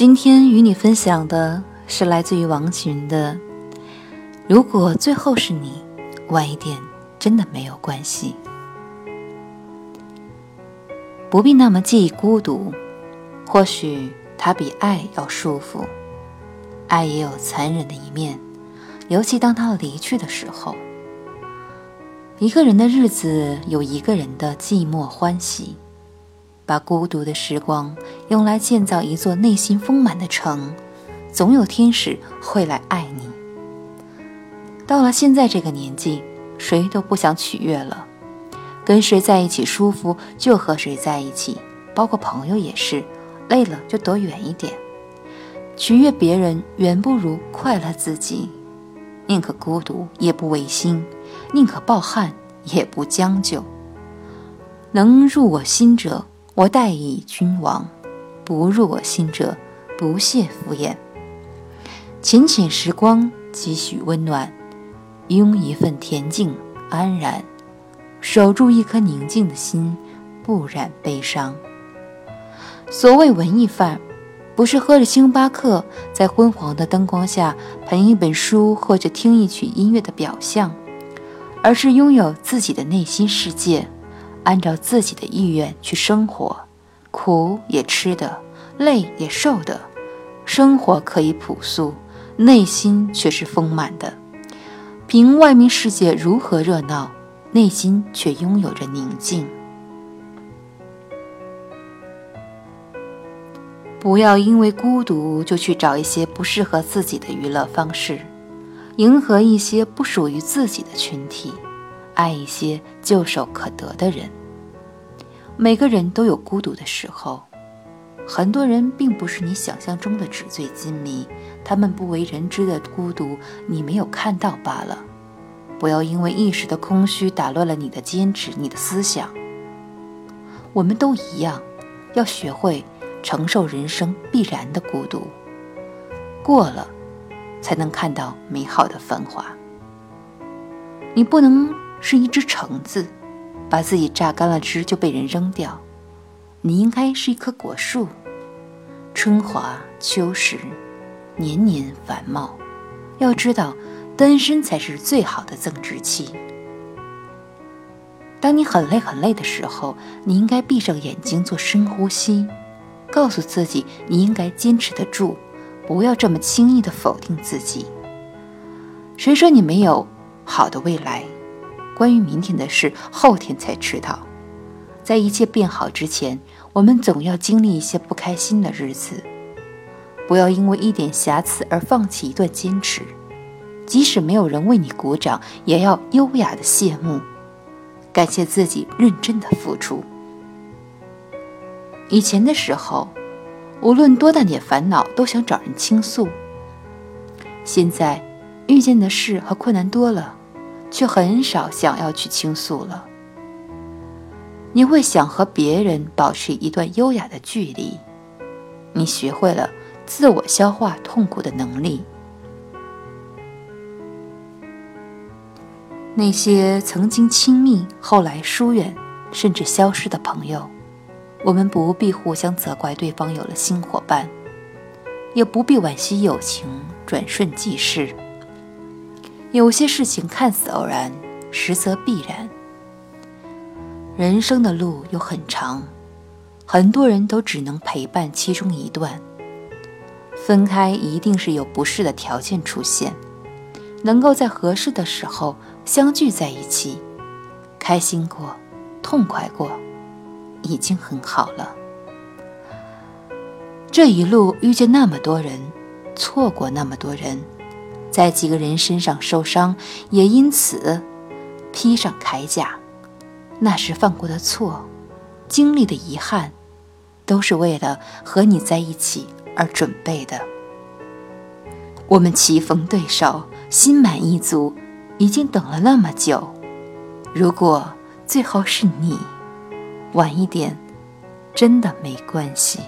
今天与你分享的是来自于王群的：“如果最后是你，晚一点真的没有关系，不必那么介意孤独。或许它比爱要舒服。爱也有残忍的一面，尤其当他离去的时候。一个人的日子有一个人的寂寞欢喜。”把孤独的时光用来建造一座内心丰满的城，总有天使会来爱你。到了现在这个年纪，谁都不想取悦了，跟谁在一起舒服就和谁在一起，包括朋友也是，累了就躲远一点。取悦别人远不如快乐自己，宁可孤独也不违心，宁可抱憾也不将就。能入我心者。我待以君王，不入我心者，不屑敷衍。浅浅时光，几许温暖，拥一份恬静安然，守住一颗宁静的心，不染悲伤。所谓文艺范，不是喝着星巴克，在昏黄的灯光下捧一本书或者听一曲音乐的表象，而是拥有自己的内心世界。按照自己的意愿去生活，苦也吃的，累也受的，生活可以朴素，内心却是丰满的。凭外面世界如何热闹，内心却拥有着宁静。不要因为孤独就去找一些不适合自己的娱乐方式，迎合一些不属于自己的群体。爱一些旧手可得的人。每个人都有孤独的时候，很多人并不是你想象中的纸醉金迷，他们不为人知的孤独，你没有看到罢了。不要因为一时的空虚打乱了你的坚持，你的思想。我们都一样，要学会承受人生必然的孤独，过了，才能看到美好的繁华。你不能。是一只橙子，把自己榨干了汁就被人扔掉。你应该是一棵果树，春华秋实，年年繁茂。要知道，单身才是最好的增值期。当你很累很累的时候，你应该闭上眼睛做深呼吸，告诉自己你应该坚持得住，不要这么轻易的否定自己。谁说你没有好的未来？关于明天的事，后天才知道。在一切变好之前，我们总要经历一些不开心的日子。不要因为一点瑕疵而放弃一段坚持，即使没有人为你鼓掌，也要优雅的谢幕，感谢自己认真的付出。以前的时候，无论多大点烦恼，都想找人倾诉。现在，遇见的事和困难多了。却很少想要去倾诉了。你会想和别人保持一段优雅的距离，你学会了自我消化痛苦的能力。那些曾经亲密后来疏远甚至消失的朋友，我们不必互相责怪对方有了新伙伴，也不必惋惜友情转瞬即逝。有些事情看似偶然，实则必然。人生的路又很长，很多人都只能陪伴其中一段。分开一定是有不适的条件出现，能够在合适的时候相聚在一起，开心过，痛快过，已经很好了。这一路遇见那么多人，错过那么多人。在几个人身上受伤，也因此披上铠甲。那时犯过的错，经历的遗憾，都是为了和你在一起而准备的。我们棋逢对手，心满意足，已经等了那么久。如果最后是你，晚一点，真的没关系。